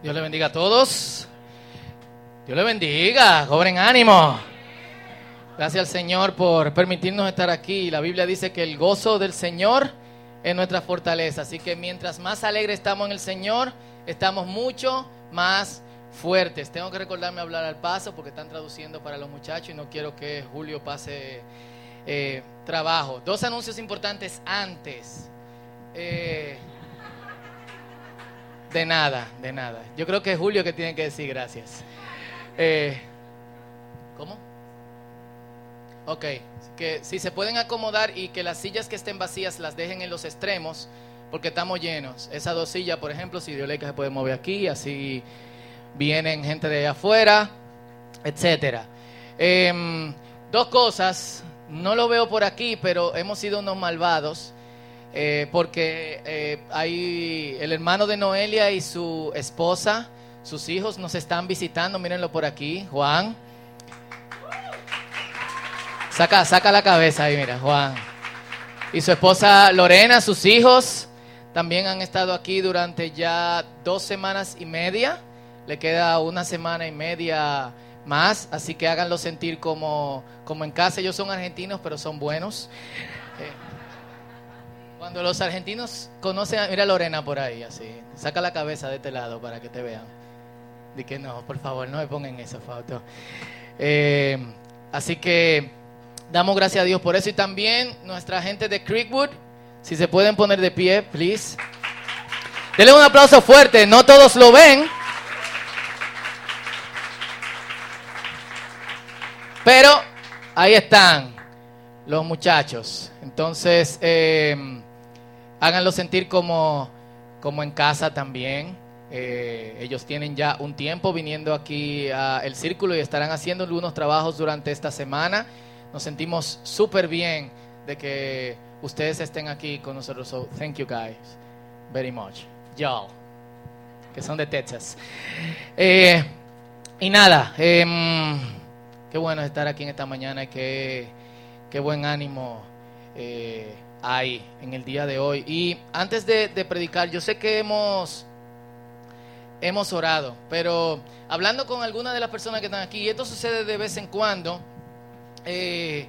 Dios le bendiga a todos. Dios le bendiga, cobren ánimo. Gracias al Señor por permitirnos estar aquí. La Biblia dice que el gozo del Señor es nuestra fortaleza. Así que mientras más alegre estamos en el Señor, estamos mucho más fuertes. Tengo que recordarme hablar al paso porque están traduciendo para los muchachos y no quiero que Julio pase eh, trabajo. Dos anuncios importantes antes. Eh, de nada, de nada. Yo creo que es Julio que tiene que decir gracias. Eh, ¿Cómo? Ok, que si se pueden acomodar y que las sillas que estén vacías las dejen en los extremos, porque estamos llenos. Esa dos sillas, por ejemplo, si Dioleca se puede mover aquí, así vienen gente de afuera, etcétera. Em, dos cosas, no lo veo por aquí, pero hemos sido unos malvados eh, porque eh, hay el hermano de Noelia y su esposa, sus hijos nos están visitando, mírenlo por aquí, Juan. Saca, saca la cabeza ahí, mira, Juan. Y su esposa Lorena, sus hijos, también han estado aquí durante ya dos semanas y media. Le queda una semana y media más, así que háganlo sentir como, como en casa. Ellos son argentinos, pero son buenos. Eh, cuando los argentinos conocen, a, mira Lorena por ahí, así, saca la cabeza de este lado para que te vean. Di que no, por favor, no me pongan esa foto. Eh, así que damos gracias a Dios por eso y también nuestra gente de Creekwood, si se pueden poner de pie, please. Denle un aplauso fuerte, no todos lo ven. Pero ahí están los muchachos. Entonces, eh, háganlo sentir como, como en casa también. Eh, ellos tienen ya un tiempo viniendo aquí al círculo y estarán haciendo algunos trabajos durante esta semana. Nos sentimos súper bien de que ustedes estén aquí con nosotros. So, thank you guys very much. Y'all, que son de Texas. Eh, y nada, em, qué bueno estar aquí en esta mañana y qué, qué buen ánimo. Hay en el día de hoy. Y antes de, predicar, yo sé que hemos, hemos orado, pero hablando con algunas de las personas que están aquí, y esto sucede de vez en cuando, eh,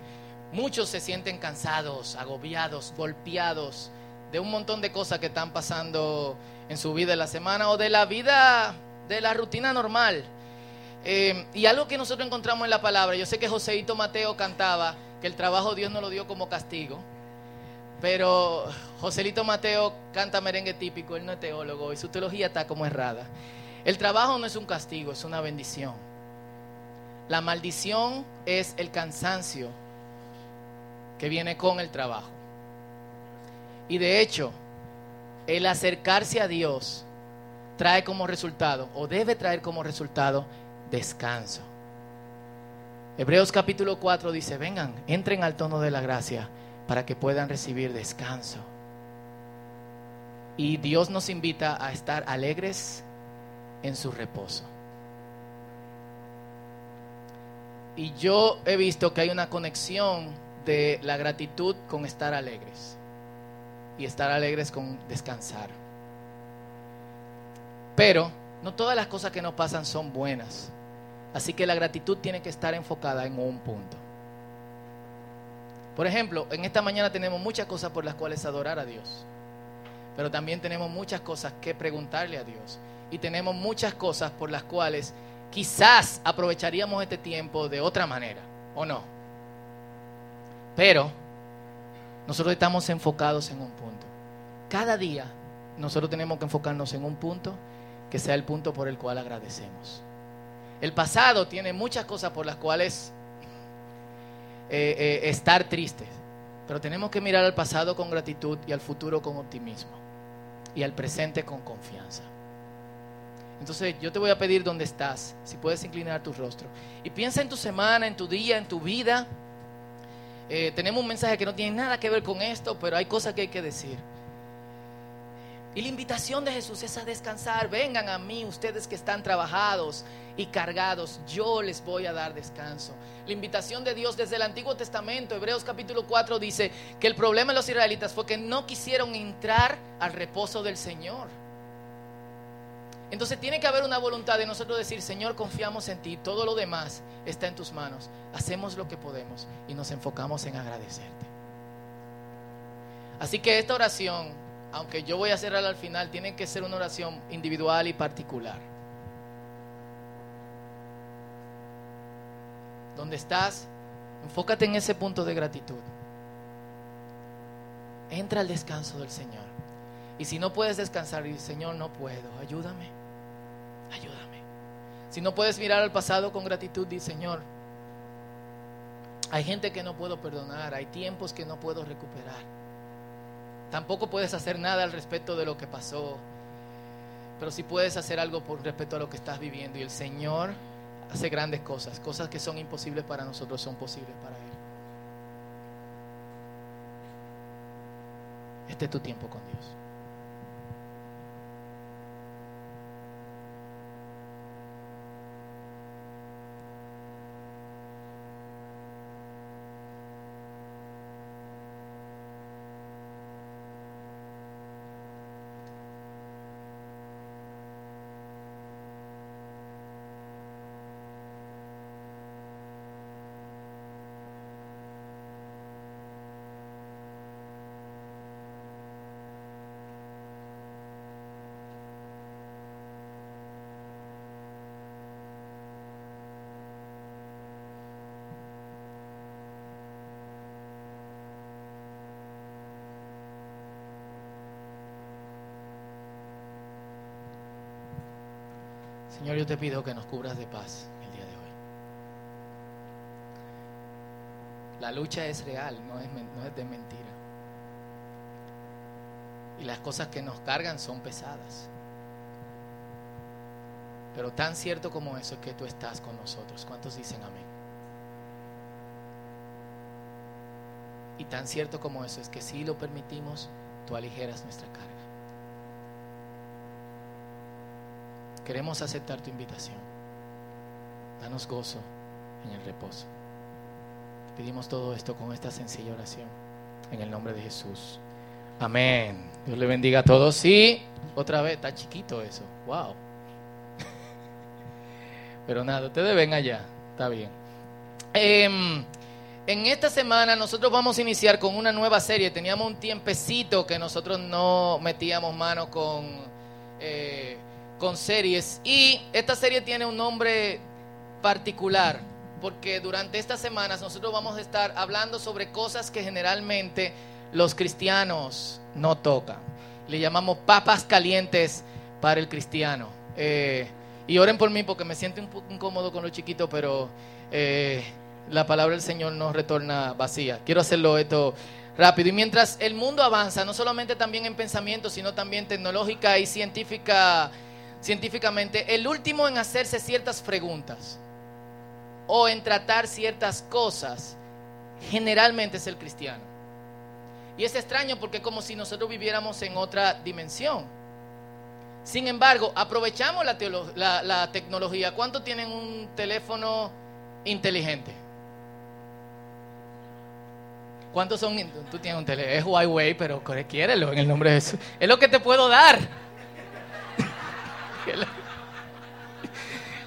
muchos se sienten cansados, agobiados, golpeados de un montón de cosas que están pasando en su vida en la semana o de la vida, de la rutina normal. Eh, y algo que nosotros encontramos en la palabra, yo sé que Joséito Mateo cantaba que el trabajo Dios no lo dio como castigo. Pero Joselito Mateo canta merengue típico, él no es teólogo y su teología está como errada. El trabajo no es un castigo, es una bendición. La maldición es el cansancio que viene con el trabajo. Y de hecho, el acercarse a Dios trae como resultado, o debe traer como resultado, descanso. Hebreos capítulo 4 dice, vengan, entren al tono de la gracia para que puedan recibir descanso. Y Dios nos invita a estar alegres en su reposo. Y yo he visto que hay una conexión de la gratitud con estar alegres. Y estar alegres con descansar. Pero no todas las cosas que nos pasan son buenas. Así que la gratitud tiene que estar enfocada en un punto. Por ejemplo, en esta mañana tenemos muchas cosas por las cuales adorar a Dios. Pero también tenemos muchas cosas que preguntarle a Dios. Y tenemos muchas cosas por las cuales quizás aprovecharíamos este tiempo de otra manera, ¿o no? Pero nosotros estamos enfocados en un punto. Cada día nosotros tenemos que enfocarnos en un punto que sea el punto por el cual agradecemos. El pasado tiene muchas cosas por las cuales eh, eh, estar tristes, pero tenemos que mirar al pasado con gratitud y al futuro con optimismo y al presente con confianza. Entonces yo te voy a pedir dónde estás, si puedes inclinar tu rostro. Y piensa en tu semana, en tu día, en tu vida. Eh, tenemos un mensaje que no tiene nada que ver con esto, pero hay cosas que hay que decir. Y la invitación de Jesús es a descansar. Vengan a mí ustedes que están trabajados y cargados, yo les voy a dar descanso. La invitación de Dios desde el Antiguo Testamento, Hebreos capítulo 4 dice que el problema de los israelitas fue que no quisieron entrar al reposo del Señor. Entonces tiene que haber una voluntad de nosotros decir, Señor, confiamos en ti, todo lo demás está en tus manos. Hacemos lo que podemos y nos enfocamos en agradecerte. Así que esta oración, aunque yo voy a hacerla al final, tiene que ser una oración individual y particular. Donde estás, enfócate en ese punto de gratitud. Entra al descanso del Señor. Y si no puedes descansar, y Señor, no puedo, ayúdame, ayúdame. Si no puedes mirar al pasado con gratitud, di, Señor, hay gente que no puedo perdonar, hay tiempos que no puedo recuperar. Tampoco puedes hacer nada al respecto de lo que pasó, pero sí puedes hacer algo por respecto a lo que estás viviendo. Y el Señor hace grandes cosas, cosas que son imposibles para nosotros son posibles para Él. Este es tu tiempo con Dios. Señor, yo te pido que nos cubras de paz el día de hoy. La lucha es real, no es, de mentira. Y las cosas que nos cargan son pesadas. Pero tan cierto como eso es que tú estás con nosotros. ¿Cuántos dicen amén? Y tan cierto como eso es que si lo permitimos, tú aligeras nuestra carga. Queremos aceptar tu invitación. Danos gozo en el reposo. Pedimos todo esto con esta sencilla oración. En el nombre de Jesús. Amén. Dios le bendiga a todos. Y otra vez, está chiquito eso. Wow. Pero nada, ustedes ven allá. Está bien. Em, en esta semana nosotros vamos a iniciar con una nueva serie. Teníamos un tiempecito que nosotros no metíamos mano con... Eh, con series. Y esta serie tiene un nombre particular, porque durante estas semanas nosotros vamos a estar hablando sobre cosas que generalmente los cristianos no tocan. Le llamamos papas calientes para el cristiano. Eh, y oren por mí porque me siento un poco incómodo con lo chiquito, pero eh, la palabra del Señor no retorna vacía. Quiero hacerlo esto rápido. Y mientras el mundo avanza, no solamente también en pensamiento, sino también tecnológica y científica científicamente, el último en hacerse ciertas preguntas o en tratar ciertas cosas, generalmente es el cristiano. Y es extraño porque es como si nosotros viviéramos en otra dimensión. Sin embargo, aprovechamos la, tecnología. ¿Cuántos tienen un teléfono inteligente? ¿Cuántos son? Tú un teléfono, es Huawei, pero quiérelo en el nombre de Jesús. Es lo que te puedo dar.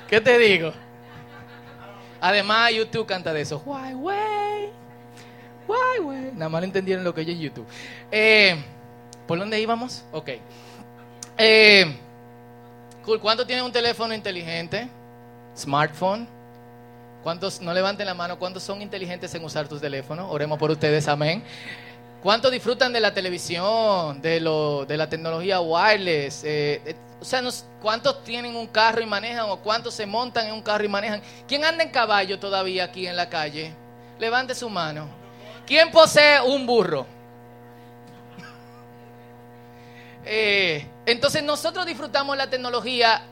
¿Qué te digo? Además, YouTube canta de eso. Why, way? Why, way? Nada más entendieron lo que oye YouTube. Eh, ¿Por dónde íbamos? Ok. Eh, cool. ¿Cuántos tienen un teléfono inteligente? Smartphone. ¿Cuántos, no levanten la mano, cuántos son inteligentes en usar tus teléfonos? Oremos por ustedes, amén. ¿Cuántos disfrutan de la televisión, de, lo, de la tecnología wireless? Eh, o sea, ¿cuántos tienen un carro y manejan o cuántos se montan en un carro y manejan? ¿Quién anda en caballo todavía aquí en la calle? Levante su mano. ¿Quién posee un burro? Eh, entonces nosotros disfrutamos la tecnología,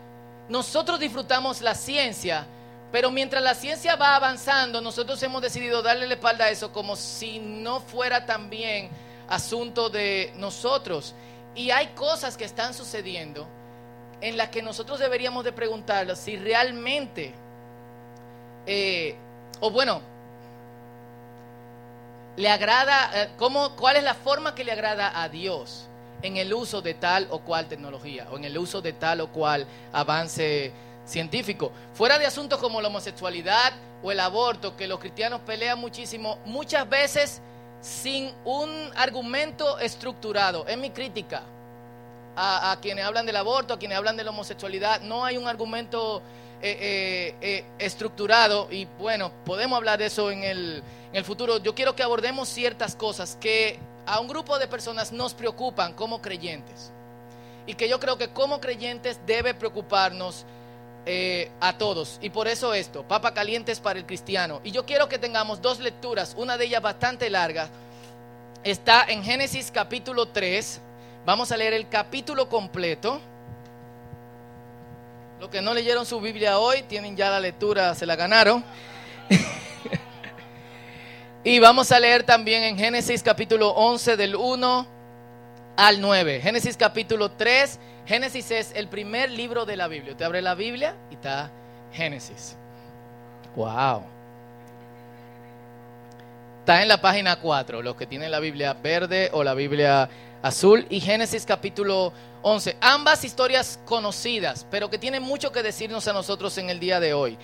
nosotros disfrutamos la ciencia, pero mientras la ciencia va avanzando, nosotros hemos decidido darle la espalda a eso como si no fuera también asunto de nosotros. Y hay cosas que están sucediendo en las que nosotros deberíamos de preguntarnos si realmente, eh, o bueno, le agrada, eh, ¿cómo, ¿cuál es la forma que le agrada a Dios en el uso de tal o cual tecnología o en el uso de tal o cual avance científico. Fuera de asuntos como la homosexualidad o el aborto, que los cristianos pelean muchísimo, muchas veces sin un argumento estructurado. Es mi crítica a, quienes hablan del aborto, a quienes hablan de la homosexualidad. No hay un argumento eh, eh, eh, estructurado y bueno, podemos hablar de eso en el, en el futuro. Yo quiero que abordemos ciertas cosas que a un grupo de personas nos preocupan como creyentes y que yo creo que como creyentes debe preocuparnos eh, a todos. Y por eso esto, papa calientes para el cristiano. Y yo quiero que tengamos dos lecturas, una de ellas bastante larga. Está en Génesis capítulo 3. Vamos a leer el capítulo completo. Los que no leyeron su Biblia hoy, tienen ya la lectura, se la ganaron. y vamos a leer también en Génesis capítulo 11 del 1 al 9. Génesis capítulo 3 Génesis es el primer libro de la Biblia. Te abre la Biblia y está Génesis. Wow. Está en la página 4, los que tienen la Biblia verde o la Biblia azul. Y Génesis capítulo 11. Ambas historias conocidas, pero que tienen mucho que decirnos a nosotros en el día de hoy.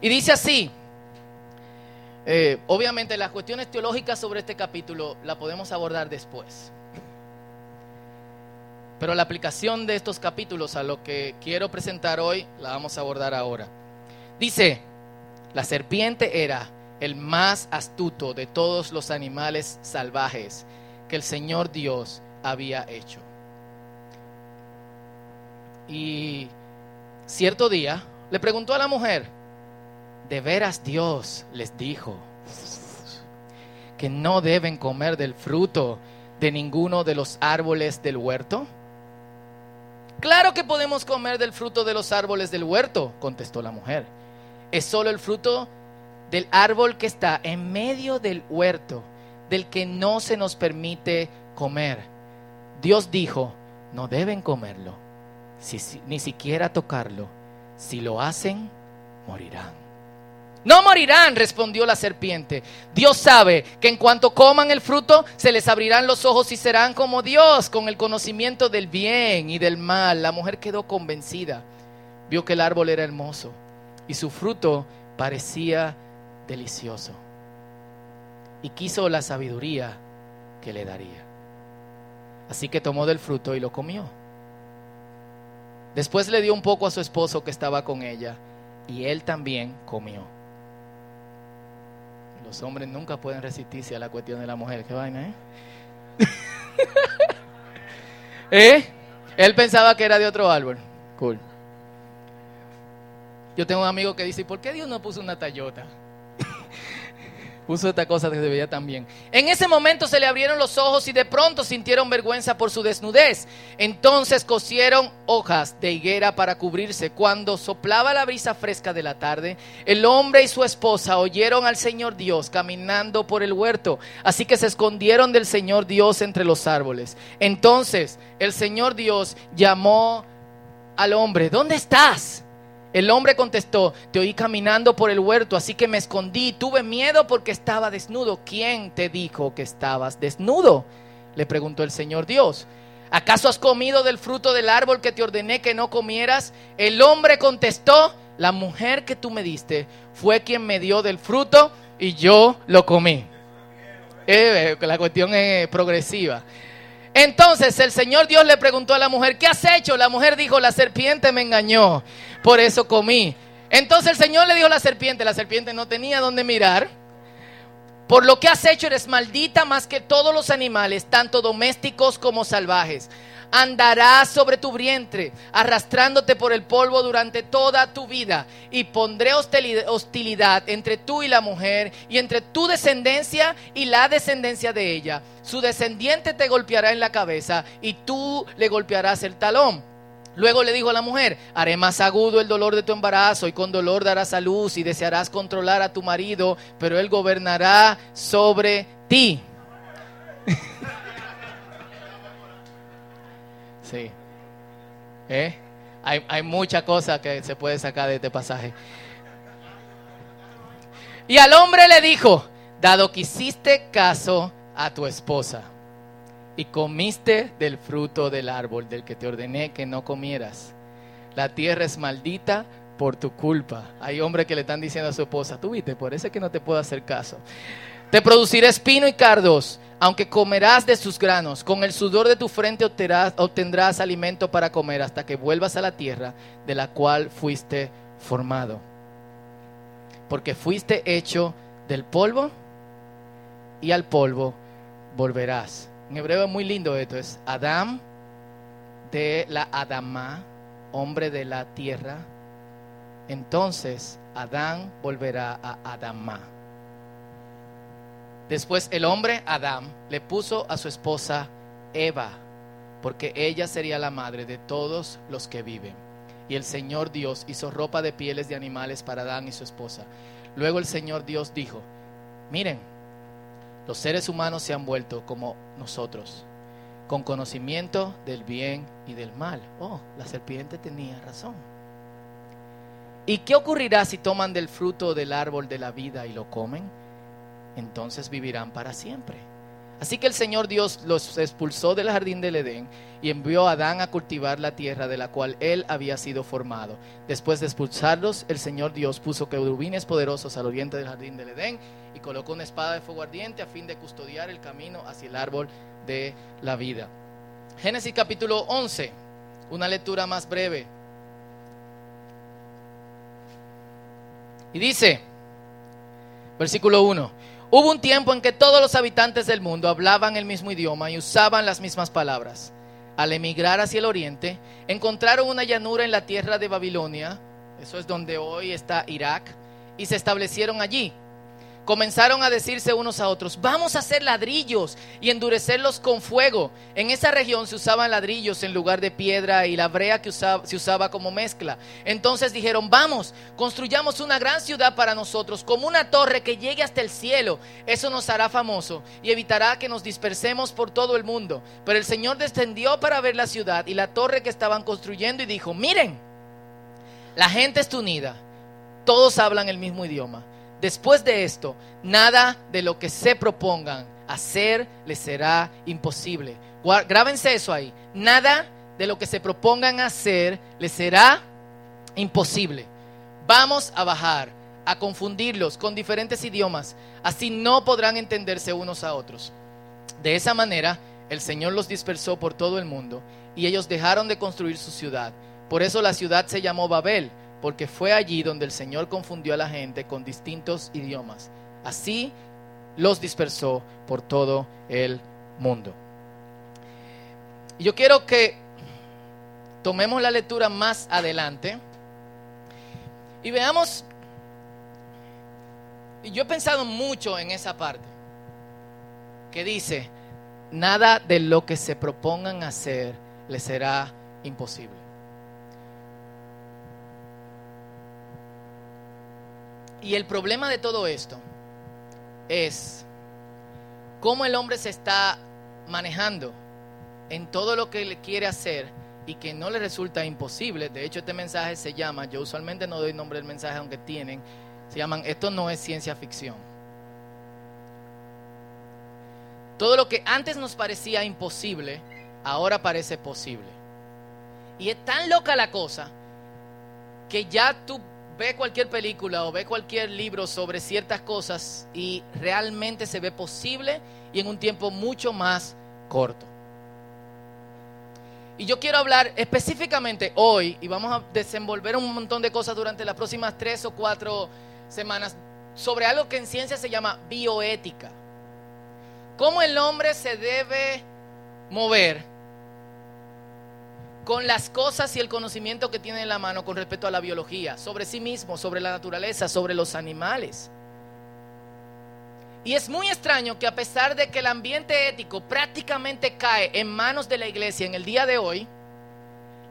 Y dice así. Eh, obviamente las cuestiones teológicas sobre este capítulo la podemos abordar después. Pero la aplicación de estos capítulos a lo que quiero presentar hoy la vamos a abordar ahora. Dice, la serpiente era el más astuto de todos los animales salvajes que el Señor Dios había hecho. Y cierto día le preguntó a la mujer, ¿de veras Dios les dijo que no deben comer del fruto de ninguno de los árboles del huerto? Claro que podemos comer del fruto de los árboles del huerto, contestó la mujer. Es solo el fruto del árbol que está en medio del huerto, del que no se nos permite comer. Dios dijo, no deben comerlo, ni siquiera tocarlo. Si lo hacen, morirán. No morirán, respondió la serpiente. Dios sabe que en cuanto coman el fruto, se les abrirán los ojos y serán como Dios, con el conocimiento del bien y del mal. La mujer quedó convencida. Vio que el árbol era hermoso y su fruto parecía delicioso. Y quiso la sabiduría que le daría. Así que tomó del fruto y lo comió. Después le dio un poco a su esposo que estaba con ella y él también comió. Los hombres nunca pueden resistirse a la cuestión de la mujer. ¿Qué vaina, eh? ¿Eh? Él pensaba que era de otro árbol. Cool. Yo tengo un amigo que dice, ¿por qué Dios no puso una Tayota? Puso esta cosa que veía. En ese momento se le abrieron los ojos y de pronto sintieron vergüenza por su desnudez. Entonces cosieron hojas de higuera para cubrirse. Cuando soplaba la brisa fresca de la tarde, el hombre y su esposa oyeron al Señor Dios caminando por el huerto. Así que se escondieron del Señor Dios entre los árboles. Entonces el Señor Dios llamó al hombre, ¿dónde estás? El hombre contestó, te oí caminando por el huerto, así que me escondí, tuve miedo porque estaba desnudo. ¿Quién te dijo que estabas desnudo? Le preguntó el Señor Dios. ¿Acaso has comido del fruto del árbol que te ordené que no comieras? El hombre contestó, la mujer que tú me diste fue quien me dio del fruto y yo lo comí. Eh, la cuestión es progresiva. Entonces el Señor Dios le preguntó a la mujer, ¿qué has hecho? La mujer dijo, la serpiente me engañó, por eso comí. Entonces el Señor le dijo a la serpiente, la serpiente no tenía dónde mirar, por lo que has hecho eres maldita más que todos los animales, tanto domésticos como salvajes andarás sobre tu vientre, arrastrándote por el polvo durante toda tu vida, y pondré hostilidad entre tú y la mujer, y entre tu descendencia y la descendencia de ella. Su descendiente te golpeará en la cabeza, y tú le golpearás el talón. Luego le dijo a la mujer, haré más agudo el dolor de tu embarazo y con dolor darás a luz y desearás controlar a tu marido, pero él gobernará sobre ti. Sí. ¿Eh? Hay, hay mucha cosa que se puede sacar de este pasaje. Y al hombre le dijo, dado que hiciste caso a tu esposa y comiste del fruto del árbol del que te ordené que no comieras. La tierra es maldita por tu culpa. Hay hombres que le están diciendo a su esposa, tú viste, por eso es que no te puedo hacer caso. Te produciré espino y cardos, aunque comerás de sus granos. Con el sudor de tu frente obtendrás, obtendrás alimento para comer hasta que vuelvas a la tierra de la cual fuiste formado. Porque fuiste hecho del polvo y al polvo volverás. En hebreo es muy lindo esto, es Adam de la Adama, hombre de la tierra. Entonces Adán volverá a Adama. Después el hombre Adán le puso a su esposa Eva, porque ella sería la madre de todos los que viven. Y el Señor Dios hizo ropa de pieles de animales para Adán y su esposa. Luego el Señor Dios dijo, miren, los seres humanos se han vuelto como nosotros, con conocimiento del bien y del mal. Oh, la serpiente tenía razón. ¿Y qué ocurrirá si toman del fruto del árbol de la vida y lo comen? Entonces vivirán para siempre. Así que el Señor Dios los expulsó del jardín del Edén y envió a Adán a cultivar la tierra de la cual él había sido formado. Después de expulsarlos, el Señor Dios puso querubines poderosos al oriente del jardín del Edén y colocó una espada de fuego ardiente a fin de custodiar el camino hacia el árbol de la vida. Génesis capítulo 11, una lectura más breve. Y dice, versículo 1, hubo un tiempo en que todos los habitantes del mundo hablaban el mismo idioma y usaban las mismas palabras. Al emigrar hacia el oriente, encontraron una llanura en la tierra de Babilonia, eso es donde hoy está Irak, y se establecieron allí comenzaron a decirse unos a otros, vamos a hacer ladrillos y endurecerlos con fuego. En esa región se usaban ladrillos en lugar de piedra y la brea que se usaba como mezcla. Entonces dijeron, vamos, construyamos una gran ciudad para nosotros, como una torre que llegue hasta el cielo. Eso nos hará famoso y evitará que nos dispersemos por todo el mundo. Pero el Señor descendió para ver la ciudad y la torre que estaban construyendo y dijo, miren, la gente está unida, todos hablan el mismo idioma Después de esto, nada de lo que se propongan hacer les será imposible. Grábense eso ahí. Nada de lo que se propongan hacer les será imposible. Vamos a bajar, a confundirlos con diferentes idiomas. Así no podrán entenderse unos a otros. De esa manera, el Señor los dispersó por todo el mundo y ellos dejaron de construir su ciudad. Por eso la ciudad se llamó Babel porque fue allí donde el Señor confundió a la gente con distintos idiomas. Así los dispersó por todo el mundo. Yo quiero que tomemos la lectura más adelante y veamos, y yo he pensado mucho en esa parte, que dice, nada de lo que se propongan hacer les será imposible. Y el problema de todo esto es cómo el hombre se está manejando en todo lo que le quiere hacer y que no le resulta imposible. De hecho, este mensaje se llama, yo usualmente no doy nombre del mensaje aunque tienen, se llaman, esto no es ciencia ficción. Todo lo que antes nos parecía imposible, ahora parece posible. Y es tan loca la cosa que ya tú ve cualquier película o ve cualquier libro sobre ciertas cosas y realmente se ve posible y en un tiempo mucho más corto. Y yo quiero hablar específicamente hoy, y vamos a desenvolver un montón de cosas durante las próximas tres o cuatro semanas, sobre algo que en ciencia se llama bioética. Cómo el hombre se debe mover con las cosas y el conocimiento que tiene en la mano con respecto a la biología, sobre sí mismo, sobre la naturaleza, sobre los animales. Y es muy extraño que a pesar de que el ambiente ético prácticamente cae en manos de la iglesia en el día de hoy,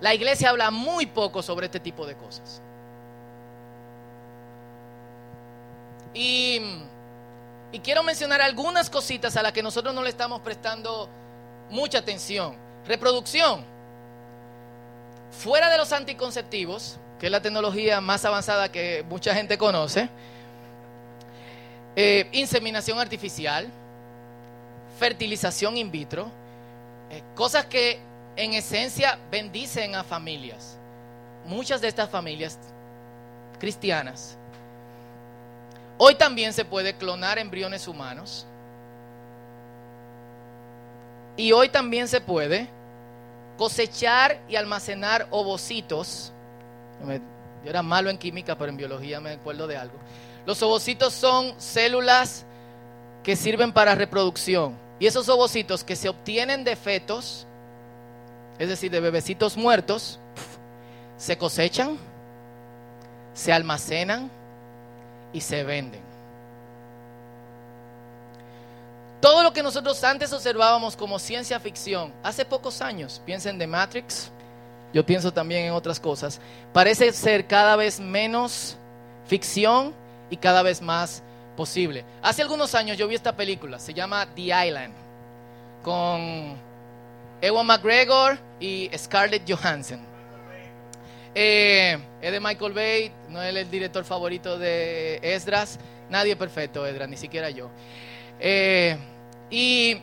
la iglesia habla muy poco sobre este tipo de cosas. Y, quiero mencionar algunas cositas a las que nosotros no le estamos prestando mucha atención. Reproducción fuera de los anticonceptivos, que es la tecnología más avanzada que mucha gente conoce, eh, inseminación artificial, fertilización in vitro, Eh, cosas que en esencia bendicen a familias. Muchas de estas familias cristianas. Hoy también se puede clonar embriones humanos. Y hoy también se puede cosechar y almacenar ovocitos. Yo era malo en química, pero en biología me acuerdo de algo. Los ovocitos son células que sirven para reproducción. Y esos ovocitos que se obtienen de fetos, es decir, de bebecitos muertos, se cosechan, se almacenan y se venden. Todo lo que nosotros antes observábamos como ciencia ficción, hace pocos años, piensen de Matrix, yo pienso también en otras cosas, parece ser cada vez menos ficción y cada vez más posible. Hace algunos años yo vi esta película, se llama The Island, con Ewan McGregor y Scarlett Johansson. Eh, es de Michael Bay, no es el director favorito de Esdras, nadie perfecto, Esdras, ni siquiera yo. Eh, y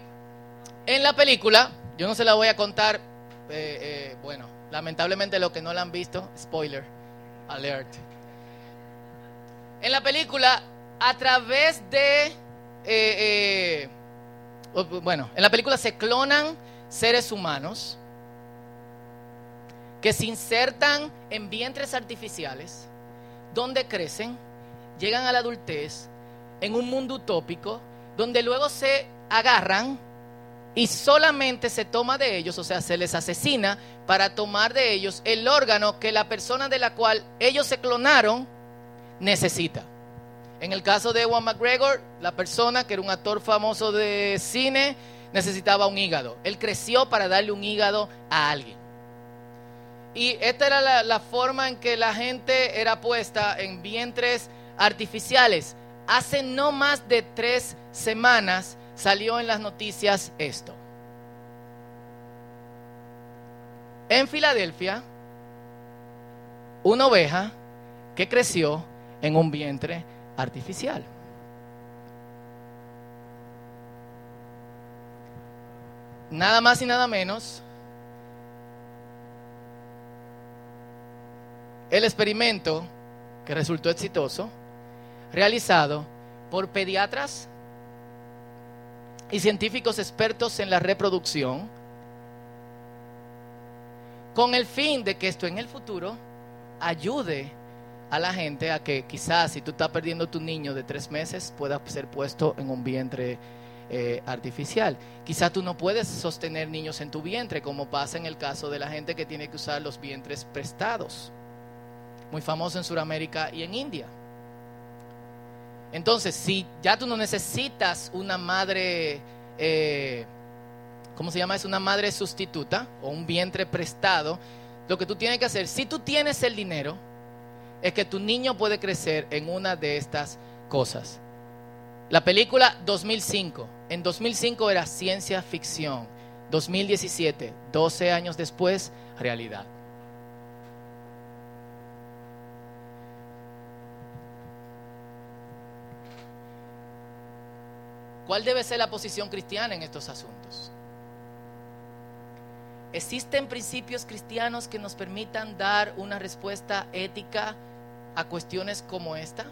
en la película, yo no se la voy a contar, eh, bueno, lamentablemente lo que no la han visto, spoiler, alert. En la película a través de, eh, eh, bueno, en la película se clonan seres humanos que se insertan en vientres artificiales, donde crecen, llegan a la adultez, en un mundo utópico, donde luego se agarran y solamente se toma de ellos, o sea, se les asesina para tomar de ellos el órgano que la persona de la cual ellos se clonaron necesita. En el caso de Ewan McGregor, la persona que era un actor famoso de cine necesitaba un hígado. Él creció para darle un hígado a alguien. Y esta era la, forma en que la gente era puesta en vientres artificiales. Hace no más de tres semanas salió en las noticias esto. En Filadelfia, una oveja que creció en un vientre artificial. Nada más y nada menos. El experimento que resultó exitoso, realizado por pediatras y científicos expertos en la reproducción, con el fin de que esto en el futuro ayude a la gente a que quizás si tú estás perdiendo tu niño de tres meses pueda ser puesto en un vientre eh, artificial. Quizás tú no puedes sostener niños en tu vientre como pasa en el caso de la gente que tiene que usar los vientres prestados. Muy famoso en Sudamérica y en India. Entonces, si ya tú no necesitas una madre, eh, ¿cómo se llama? Es una madre sustituta o un vientre prestado. Lo que tú tienes que hacer, si tú tienes el dinero, es que tu niño puede crecer en una de estas cosas. La película 2005, en 2005 era ciencia ficción, 2017, 12 años después, realidad. ¿Cuál debe ser la posición cristiana en estos asuntos? ¿Existen principios cristianos que nos permitan dar una respuesta ética a cuestiones como esta?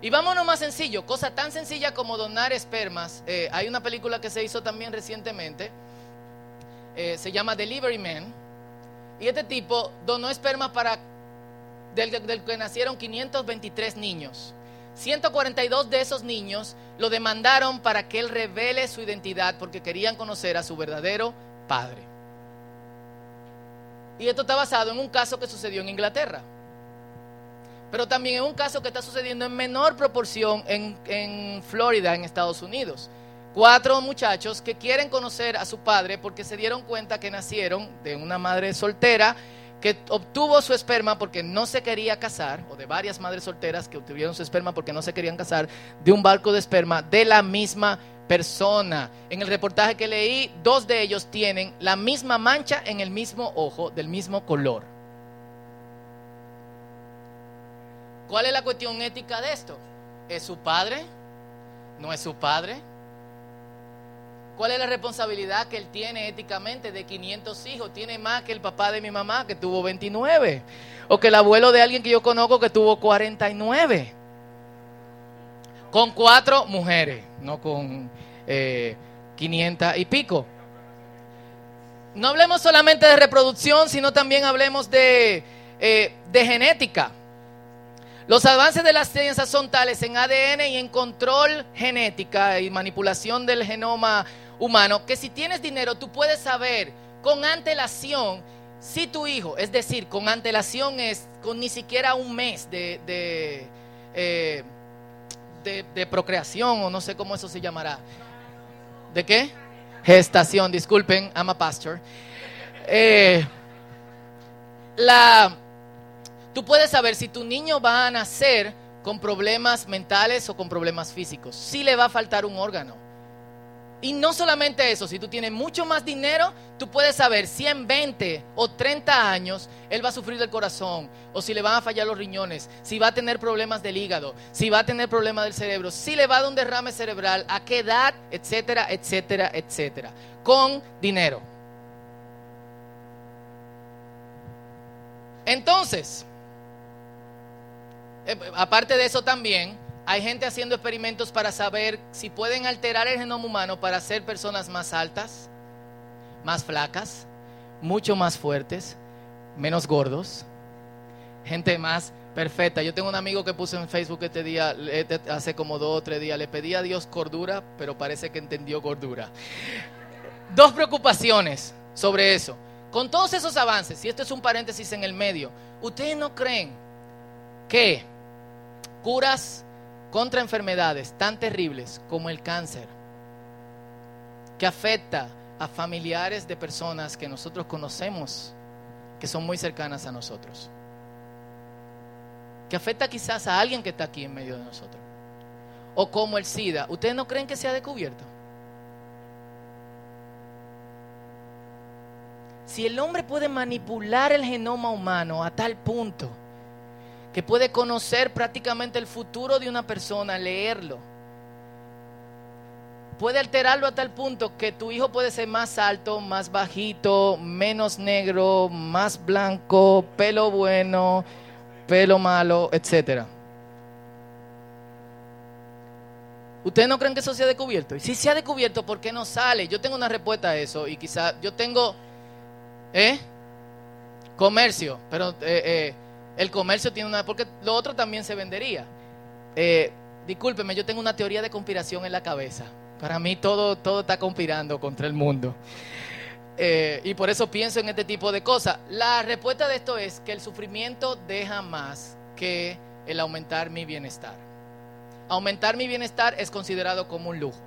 Y vámonos más sencillo, cosa tan sencilla como donar espermas. Eh, hay una película que se hizo también recientemente, eh, se llama Delivery Man, y este tipo donó espermas para del, que nacieron 523 niños. 142 de esos niños lo demandaron para que él revele su identidad porque querían conocer a su verdadero padre. Y esto está basado en un caso que sucedió en Inglaterra. Pero también en un caso que está sucediendo en menor proporción en Florida, en Estados Unidos. Cuatro muchachos que quieren conocer a su padre porque se dieron cuenta que nacieron de una madre soltera que obtuvo su esperma porque no se quería casar, o de varias madres solteras que obtuvieron su esperma porque no se querían casar, de un barco de esperma de la misma persona. En el reportaje que leí, dos de ellos tienen la misma mancha en el mismo ojo, del mismo color. ¿Cuál es la cuestión ética de esto? ¿Es su padre? ¿No es su padre? ¿Cuál es la responsabilidad que él tiene éticamente de 500 hijos? Tiene más que el papá de mi mamá que tuvo 29. O que el abuelo de alguien que yo conozco que tuvo 49. Con cuatro mujeres, no con eh, 500 y pico. No hablemos solamente de reproducción, sino también hablemos de, eh, de genética. Los avances de las ciencias son tales en ADN y en control genética y manipulación del genoma humano que si tienes dinero tú puedes saber con antelación si tu hijo, es decir, con antelación es con ni siquiera un mes de, de, eh, de procreación o no sé cómo eso se llamará. ¿De qué? Gestación, disculpen, I'm a pastor. Eh, la, tú puedes saber si tu niño va a nacer con problemas mentales o con problemas físicos, si le va a faltar un órgano. Y no solamente eso, si tú tienes mucho más dinero, tú puedes saber si en 20 o 30 años él va a sufrir del corazón, o si le van a fallar los riñones, si va a tener problemas del hígado, si va a tener problemas del cerebro, si le va a dar un derrame cerebral, a qué edad, etcétera, etcétera, etcétera. Con dinero. Entonces, eh, aparte de eso también, hay gente haciendo experimentos para saber si pueden alterar el genoma humano para ser personas más altas, más flacas, mucho más fuertes, menos gordos, gente más perfecta. Yo tengo un amigo que puso en Facebook este día, hace como dos o tres días, le pedí a Dios cordura, pero parece que entendió gordura. Dos preocupaciones sobre eso. Con todos esos avances, y esto es un paréntesis en el medio, ¿ustedes no creen que curas contra enfermedades tan terribles como el cáncer, que afecta a familiares de personas que nosotros conocemos, que son muy cercanas a nosotros, que afecta quizás a alguien que está aquí en medio de nosotros, o como el SIDA, ¿ustedes no creen que se ha descubierto? Si el hombre puede manipular el genoma humano a tal punto, que puede conocer prácticamente el futuro de una persona, leerlo. Puede alterarlo a tal punto que tu hijo puede ser más alto, más bajito, menos negro, más blanco, pelo bueno, pelo malo, etcétera. ¿Ustedes no creen que eso se ha descubierto? Y si se ha descubierto, ¿por qué no sale? Yo tengo una respuesta a eso y quizá yo tengo, ¿eh? Comercio, pero eh, eh, el comercio tiene una... Porque lo otro también se vendería. Eh, discúlpeme, yo tengo una teoría de conspiración en la cabeza. Para mí todo, todo está conspirando contra el mundo. Eh, y por eso pienso en este tipo de cosas. La respuesta de esto es que el sufrimiento deja más que el aumentar mi bienestar. Aumentar mi bienestar es considerado como un lujo.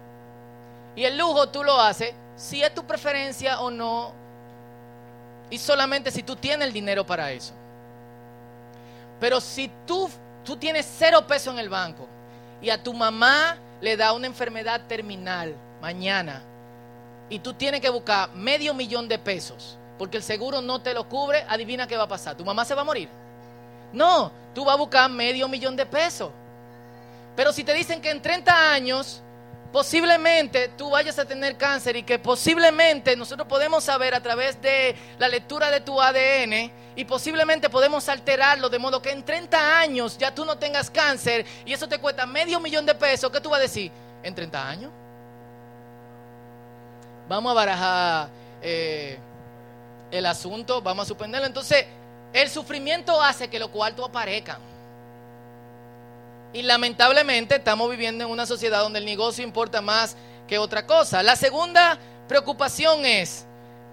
Y el lujo tú lo haces si es tu preferencia o no. Y solamente si tú tienes el dinero para eso. Pero si tú, tú tienes cero peso en el banco y a tu mamá le da una enfermedad terminal mañana y tú tienes que buscar medio millón de pesos porque el seguro no te lo cubre, adivina qué va a pasar. ¿Tu mamá se va a morir? No, tú vas a buscar medio millón de pesos. Pero si te dicen que en 30 años posiblemente tú vayas a tener cáncer y que posiblemente nosotros podemos saber a través de la lectura de tu ADN y posiblemente podemos alterarlo de modo que en 30 años ya tú no tengas cáncer y eso te cuesta medio millón de pesos, ¿qué tú vas a decir? ¿En 30 años? Vamos a barajar eh, el asunto, vamos a suspenderlo. Entonces, el sufrimiento hace que los cuartos aparezcan. Y lamentablemente estamos viviendo en una sociedad donde el negocio importa más que otra cosa. La segunda preocupación es,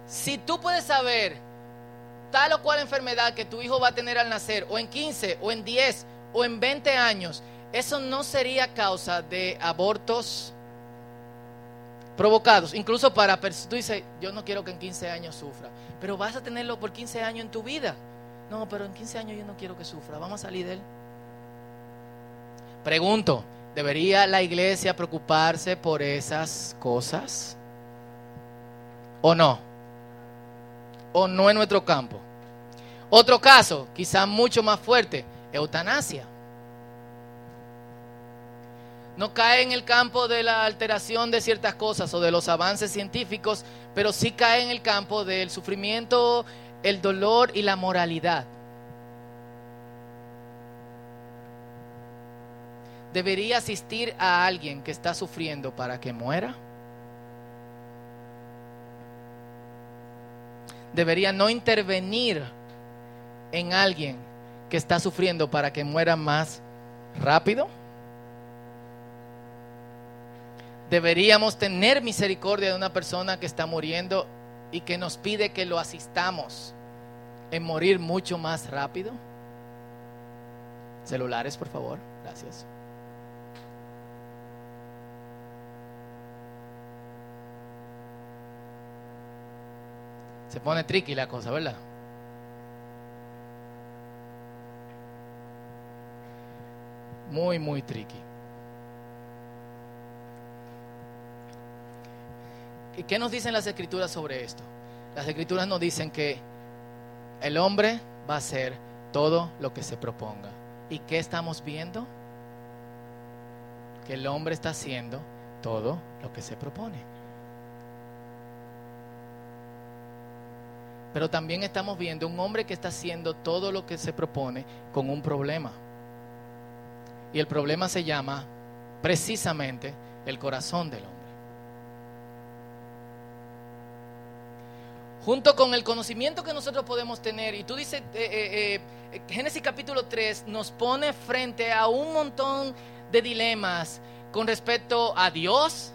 si tú puedes saber tal o cual enfermedad que tu hijo va a tener al nacer, o en 15, o en 10, o en 20 años, eso no sería causa de abortos provocados. Incluso para, tú dices, yo no quiero que en 15 años sufra, pero vas a tenerlo por 15 años en tu vida. No, pero en 15 años yo no quiero que sufra, vamos a salir de él. Pregunto, ¿debería la iglesia preocuparse por esas cosas? ¿O no? ¿O no en nuestro campo? Otro caso, quizá mucho más fuerte, eutanasia. No cae en el campo de la alteración de ciertas cosas o de los avances científicos, pero sí cae en el campo del sufrimiento, el dolor y la moralidad. ¿Debería asistir a alguien que está sufriendo para que muera? ¿Debería no intervenir en alguien que está sufriendo para que muera más rápido? Deberíamos tener misericordia de una persona que está muriendo y que nos pide que lo asistamos en morir mucho más rápido. Celulares, por favor. Gracias. Se pone tricky la cosa, ¿verdad? Muy, muy tricky. ¿Y qué nos dicen las escrituras sobre esto? Las escrituras nos dicen que el hombre va a hacer todo lo que se proponga. ¿Y qué estamos viendo? Que el hombre está haciendo todo lo que se propone. Pero también estamos viendo un hombre que está haciendo todo lo que se propone con un problema. Y el problema se llama precisamente el corazón del hombre. junto con el conocimiento que nosotros podemos tener, y tú dices, eh, eh, eh, Génesis capítulo 3 nos pone frente a un montón de dilemas con respecto a Dios,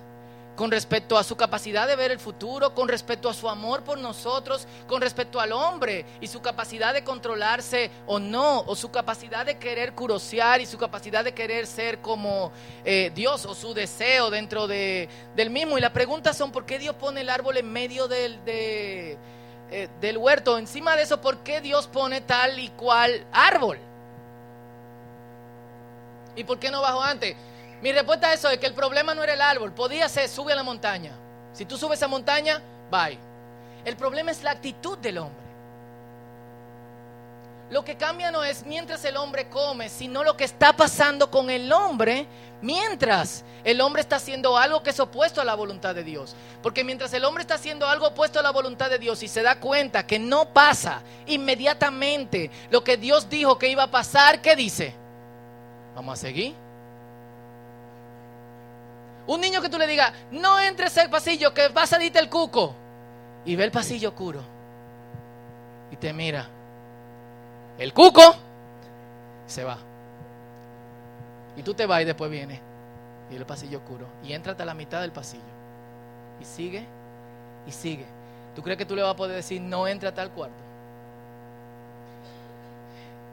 con respecto a su capacidad de ver el futuro, con respecto a su amor por nosotros, con respecto al hombre y su capacidad de controlarse o no, o su capacidad de querer curosear y su capacidad de querer ser como eh, Dios o su deseo dentro de, del mismo. Y las preguntas son, ¿por qué Dios pone el árbol en medio del, de, eh, del huerto? Encima de eso, ¿por qué Dios pone tal y cual árbol? ¿Y por qué no bajo antes? Mi respuesta a eso es que el problema no era el árbol, podía ser sube a la montaña. Si tú subes a montaña, bye. El problema es la actitud del hombre. Lo que cambia no es mientras el hombre come, sino lo que está pasando con el hombre mientras el hombre está haciendo algo que es opuesto a la voluntad de Dios. Porque mientras el hombre está haciendo algo opuesto a la voluntad de Dios y se da cuenta que no pasa inmediatamente lo que Dios dijo que iba a pasar, ¿qué dice? Vamos a seguir. Un niño que tú le digas, no entres al pasillo, que va a salirte el cuco. Y ve el pasillo oscuro. Y te mira. El cuco se va. Y tú te vas y después viene. Y el pasillo oscuro. Y entra hasta la mitad del pasillo. Y sigue y sigue. ¿Tú crees que tú le vas a poder decir, no entra a tal cuarto?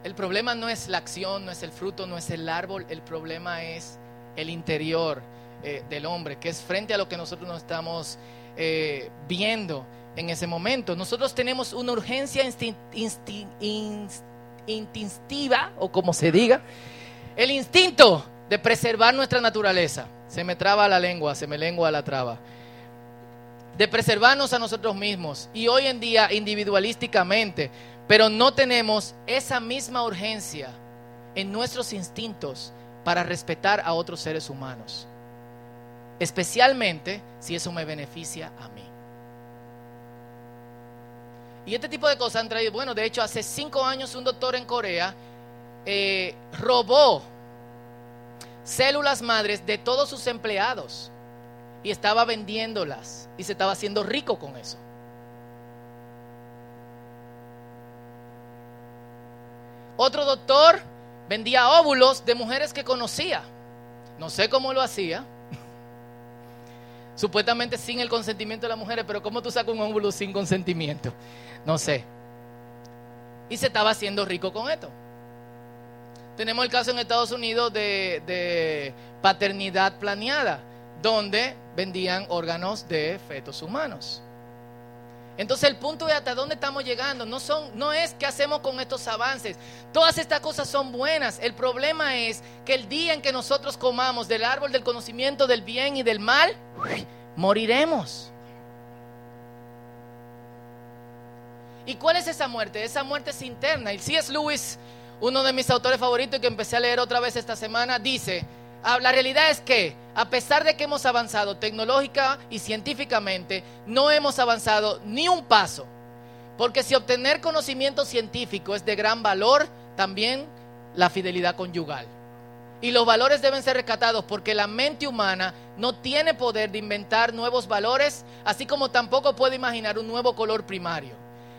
El problema no es la acción, no es el fruto, no es el árbol. El problema es el interior eh, del hombre, que es frente a lo que nosotros nos estamos eh, viendo en ese momento. Nosotros tenemos una urgencia instintiva, o como se diga, el instinto de preservar nuestra naturaleza. Se me traba la lengua, se me lengua la traba. De preservarnos a nosotros mismos y hoy en día individualísticamente, pero no tenemos esa misma urgencia en nuestros instintos para respetar a otros seres humanos especialmente si eso me beneficia a mí. Y este tipo de cosas han traído, bueno, de hecho hace cinco años un doctor en Corea eh, robó células madres de todos sus empleados y estaba vendiéndolas y se estaba haciendo rico con eso. Otro doctor vendía óvulos de mujeres que conocía. No sé cómo lo hacía, Supuestamente sin el consentimiento de las mujeres, pero ¿cómo tú sacas un óvulo sin consentimiento? No sé. Y se estaba haciendo rico con esto. Tenemos el caso en Estados Unidos de, de paternidad planeada, donde vendían órganos de fetos humanos. Entonces el punto es hasta dónde estamos llegando. No, son, no es qué hacemos con estos avances. Todas estas cosas son buenas. El problema es que el día en que nosotros comamos del árbol del conocimiento del bien y del mal, moriremos. ¿Y cuál es esa muerte? Esa muerte es interna. Y C.S. Lewis, uno de mis autores favoritos que empecé a leer otra vez esta semana, dice, la realidad es que a pesar de que hemos avanzado tecnológica y científicamente, no hemos avanzado ni un paso. Porque si obtener conocimiento científico es de gran valor, también la fidelidad conyugal. Y los valores deben ser rescatados porque la mente humana no tiene poder de inventar nuevos valores, así como tampoco puede imaginar un nuevo color primario.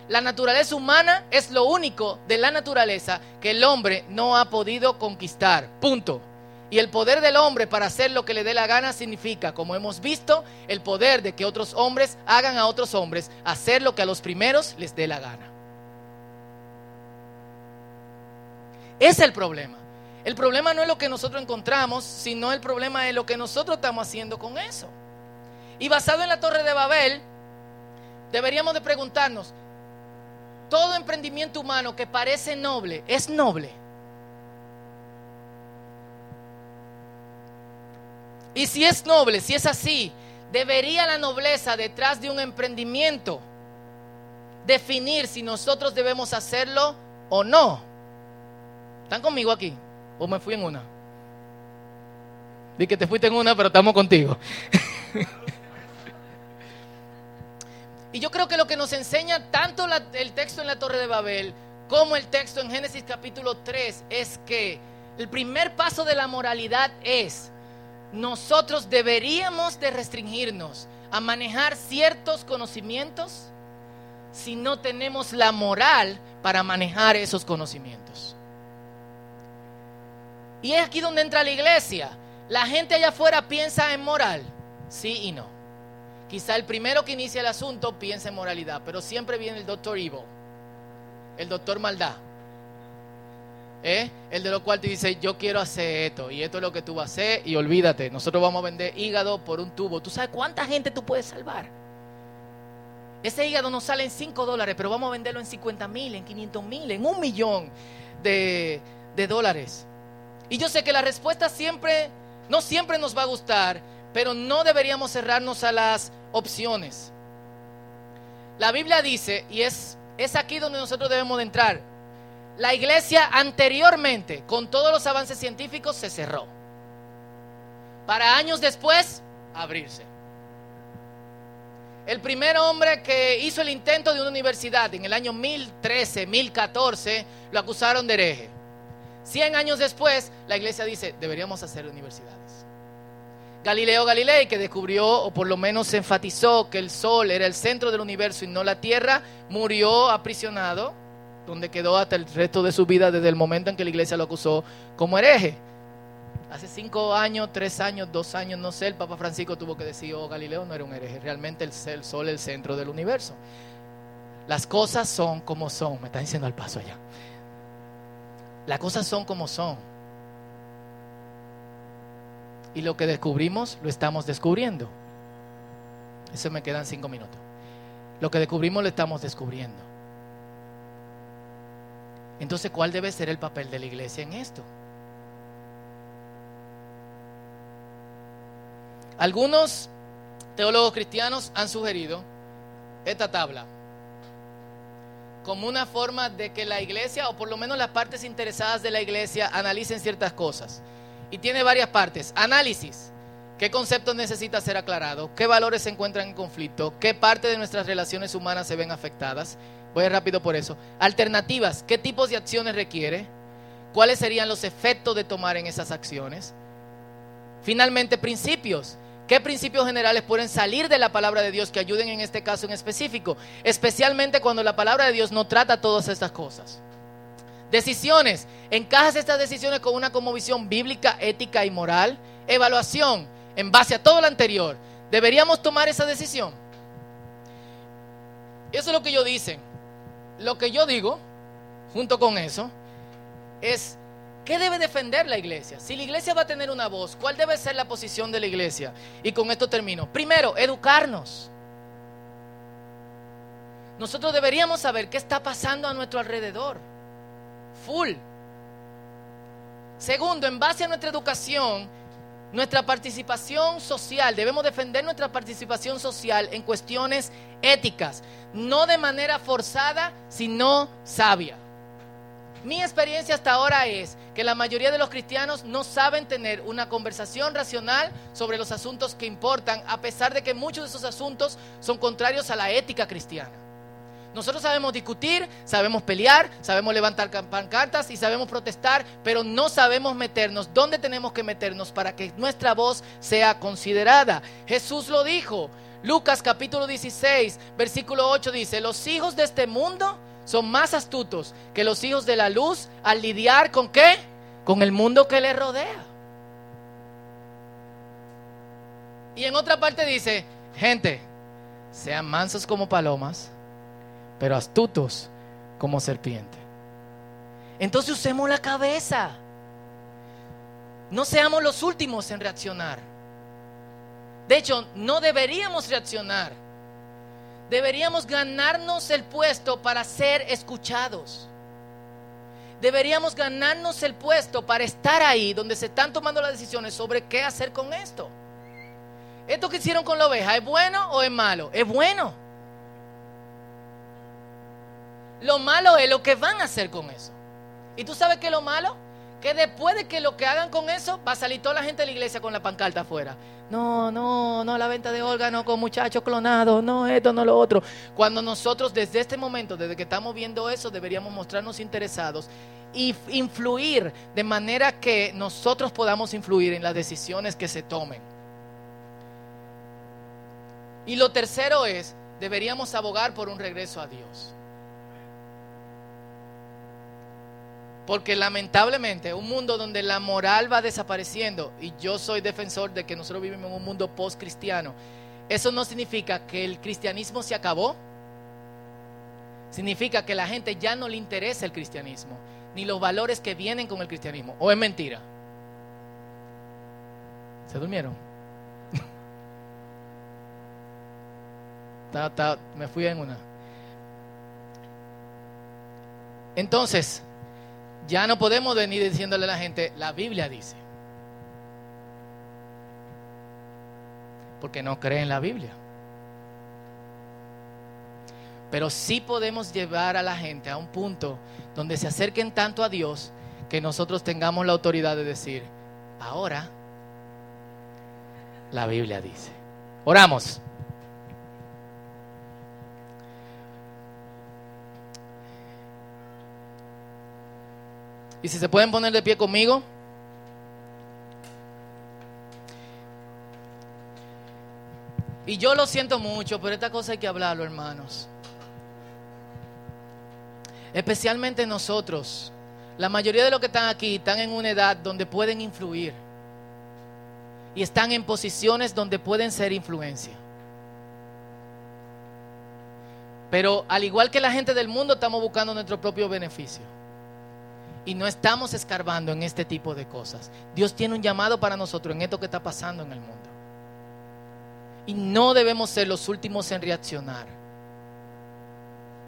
La naturaleza humana es lo único de la naturaleza que el hombre no ha podido conquistar. Punto. Y el poder del hombre para hacer lo que le dé la gana significa, como hemos visto, el poder de que otros hombres hagan a otros hombres hacer lo que a los primeros les dé la gana. Es el problema. El problema no es lo que nosotros encontramos, sino el problema es lo que nosotros estamos haciendo con eso. Y basado en la Torre de Babel, deberíamos de preguntarnos, ¿todo emprendimiento humano que parece noble es noble? Y si es noble, si es así, debería la nobleza detrás de un emprendimiento definir si nosotros debemos hacerlo o no. ¿Están conmigo aquí? ¿O me fui en una? Di que te fuiste en una, pero estamos contigo. y yo creo que lo que nos enseña tanto el texto en la Torre de Babel como el texto en Génesis capítulo 3 es que el primer paso de la moralidad es nosotros deberíamos de restringirnos a manejar ciertos conocimientos si no tenemos la moral para manejar esos conocimientos. Y es aquí donde entra la iglesia. La gente allá afuera piensa en moral, sí y no. Quizá el primero que inicia el asunto piensa en moralidad, pero siempre viene el doctor Evil, el doctor maldad. ¿Eh? El de lo cual te dice, yo quiero hacer esto y esto es lo que tú vas a hacer y olvídate, nosotros vamos a vender hígado por un tubo. ¿Tú sabes cuánta gente tú puedes salvar? Ese hígado no sale en 5 dólares, pero vamos a venderlo en 50 mil, en 500 mil, en un millón de, de dólares. Y yo sé que la respuesta siempre, no siempre nos va a gustar, pero no deberíamos cerrarnos a las opciones. La Biblia dice, y es, es aquí donde nosotros debemos de entrar, la iglesia anteriormente, con todos los avances científicos, se cerró. Para años después, abrirse. El primer hombre que hizo el intento de una universidad en el año 1013, 1014, lo acusaron de hereje. Cien años después, la iglesia dice, deberíamos hacer universidades. Galileo Galilei, que descubrió, o por lo menos enfatizó que el sol era el centro del universo y no la tierra, murió aprisionado donde quedó hasta el resto de su vida desde el momento en que la iglesia lo acusó como hereje. Hace cinco años, tres años, dos años, no sé, el Papa Francisco tuvo que decir, oh, Galileo no era un hereje, realmente el, sol es el centro del universo. Las cosas son como son, me está diciendo al paso allá. Las cosas son como son. Y lo que descubrimos, lo estamos descubriendo. Eso me quedan cinco minutos. Lo que descubrimos, lo estamos descubriendo. Entonces, ¿cuál debe ser el papel de la iglesia en esto? Algunos teólogos cristianos han sugerido esta tabla como una forma de que la iglesia, o por lo menos las partes interesadas de la iglesia, analicen ciertas cosas. Y tiene varias partes. Análisis. ¿Qué conceptos necesita ser aclarado? ¿Qué valores se encuentran en conflicto? ¿Qué parte de nuestras relaciones humanas se ven afectadas? Voy rápido por eso. Alternativas, ¿qué tipos de acciones requiere? ¿Cuáles serían los efectos de tomar en esas acciones? Finalmente, principios. ¿Qué principios generales pueden salir de la palabra de Dios que ayuden en este caso en específico? Especialmente cuando la palabra de Dios no trata todas estas cosas. Decisiones. ¿Encajas estas decisiones con una visión bíblica, ética y moral? Evaluación. En base a todo lo anterior, ¿deberíamos tomar esa decisión? Eso es lo que ellos dicen. Lo que yo digo, junto con eso, es ¿qué debe defender la iglesia? Si la iglesia va a tener una voz, ¿cuál debe ser la posición de la iglesia? Y con esto termino. Primero, educarnos. Nosotros deberíamos saber qué está pasando a nuestro alrededor. Full. Segundo, en base a nuestra educación, nuestra participación social, debemos defender nuestra participación social en cuestiones éticas, no de manera forzada, sino sabia. Mi experiencia hasta ahora es que la mayoría de los cristianos no saben tener una conversación racional sobre los asuntos que importan, a pesar de que muchos de esos asuntos son contrarios a la ética cristiana. Nosotros sabemos discutir, sabemos pelear, sabemos levantar pancartas y sabemos protestar, pero no sabemos meternos donde tenemos que meternos para que nuestra voz sea considerada. Jesús lo dijo. Lucas capítulo 16, versículo 8 dice, los hijos de este mundo son más astutos que los hijos de la luz al lidiar con qué? Con el mundo que les rodea. Y en otra parte dice, gente, sean mansos como palomas pero astutos como serpiente. Entonces usemos la cabeza. No seamos los últimos en reaccionar. De hecho, no deberíamos reaccionar. Deberíamos ganarnos el puesto para ser escuchados. Deberíamos ganarnos el puesto para estar ahí donde se están tomando las decisiones sobre qué hacer con esto. ¿Esto que hicieron con la oveja es bueno o es malo? Es bueno. Lo malo es lo que van a hacer con eso. ¿Y tú sabes qué es lo malo? Que después de que lo que hagan con eso, va a salir toda la gente de la iglesia con la pancarta afuera. No, no, no, la venta de órganos con muchachos clonados, no esto, no lo otro. Cuando nosotros desde este momento, desde que estamos viendo eso, deberíamos mostrarnos interesados y influir de manera que nosotros podamos influir en las decisiones que se tomen. Y lo tercero es, deberíamos abogar por un regreso a Dios. Porque lamentablemente un mundo donde la moral va desapareciendo, y yo soy defensor de que nosotros vivimos en un mundo post-cristiano, eso no significa que el cristianismo se acabó, significa que la gente ya no le interesa el cristianismo, ni los valores que vienen con el cristianismo, o es mentira. ¿Se durmieron? me fui en una. Entonces, ya no podemos venir diciéndole a la gente, la Biblia dice. Porque no creen en la Biblia. Pero sí podemos llevar a la gente a un punto donde se acerquen tanto a Dios que nosotros tengamos la autoridad de decir, ahora la Biblia dice. Oramos. Y si se pueden poner de pie conmigo. Y yo lo siento mucho, pero esta cosa hay que hablarlo, hermanos. Especialmente nosotros. La mayoría de los que están aquí están en una edad donde pueden influir. Y están en posiciones donde pueden ser influencia. Pero al igual que la gente del mundo, estamos buscando nuestro propio beneficio y no estamos escarbando en este tipo de cosas. Dios tiene un llamado para nosotros en esto que está pasando en el mundo. Y no debemos ser los últimos en reaccionar.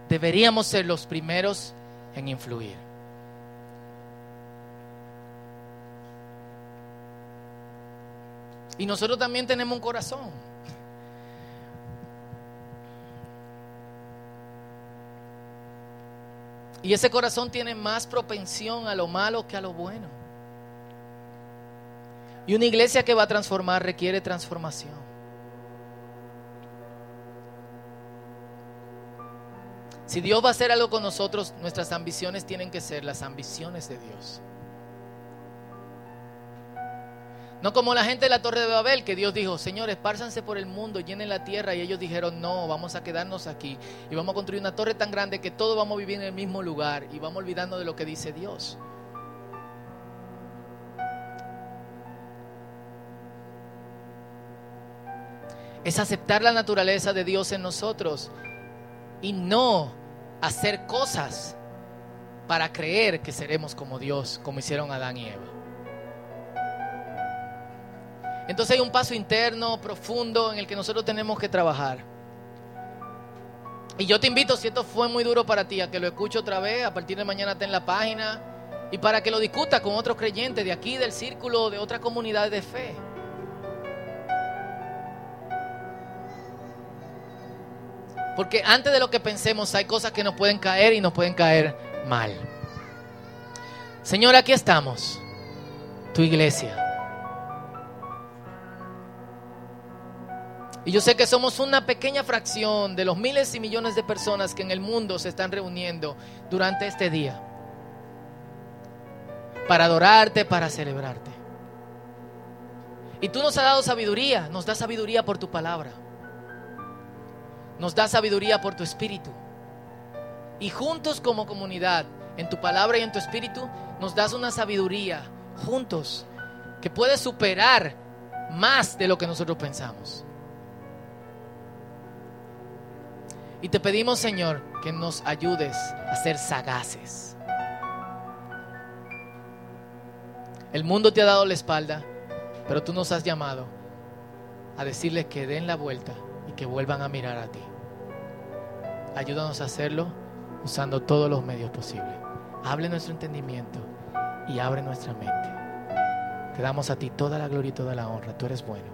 Deberíamos ser los primeros en influir. Y nosotros también tenemos un corazón. Y ese corazón tiene más propensión a lo malo que a lo bueno. Y una iglesia que va a transformar requiere transformación. Si Dios va a hacer algo con nosotros, nuestras ambiciones tienen que ser las ambiciones de Dios. No como la gente de la Torre de Babel, que Dios dijo, señores, pársanse por el mundo, llenen la tierra. Y ellos dijeron, no, vamos a quedarnos aquí. Y vamos a construir una torre tan grande que todos vamos a vivir en el mismo lugar. Y vamos olvidando de lo que dice Dios. Es aceptar la naturaleza de Dios en nosotros. Y no hacer cosas para creer que seremos como Dios, como hicieron Adán y Eva. Entonces hay un paso interno, profundo, en el que nosotros tenemos que trabajar. Y yo te invito, si esto fue muy duro para ti, a que lo escuche otra vez, a partir de mañana está en la página, y para que lo discuta con otros creyentes de aquí, del círculo, de otras comunidades de fe. Porque antes de lo que pensemos hay cosas que nos pueden caer y nos pueden caer mal. Señor, aquí estamos, tu iglesia. Y yo sé que somos una pequeña fracción de los miles y millones de personas que en el mundo se están reuniendo durante este día para adorarte, para celebrarte. Y tú nos has dado sabiduría, nos da sabiduría por tu palabra. Nos da sabiduría por tu espíritu. Y juntos como comunidad, en tu palabra y en tu espíritu, nos das una sabiduría juntos que puede superar más de lo que nosotros pensamos. Y te pedimos, Señor, que nos ayudes a ser sagaces. El mundo te ha dado la espalda, pero tú nos has llamado a decirles que den la vuelta y que vuelvan a mirar a ti. Ayúdanos a hacerlo usando todos los medios posibles. Hable nuestro entendimiento y abre nuestra mente. Te damos a ti toda la gloria y toda la honra. Tú eres bueno.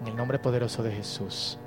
En el nombre poderoso de Jesús.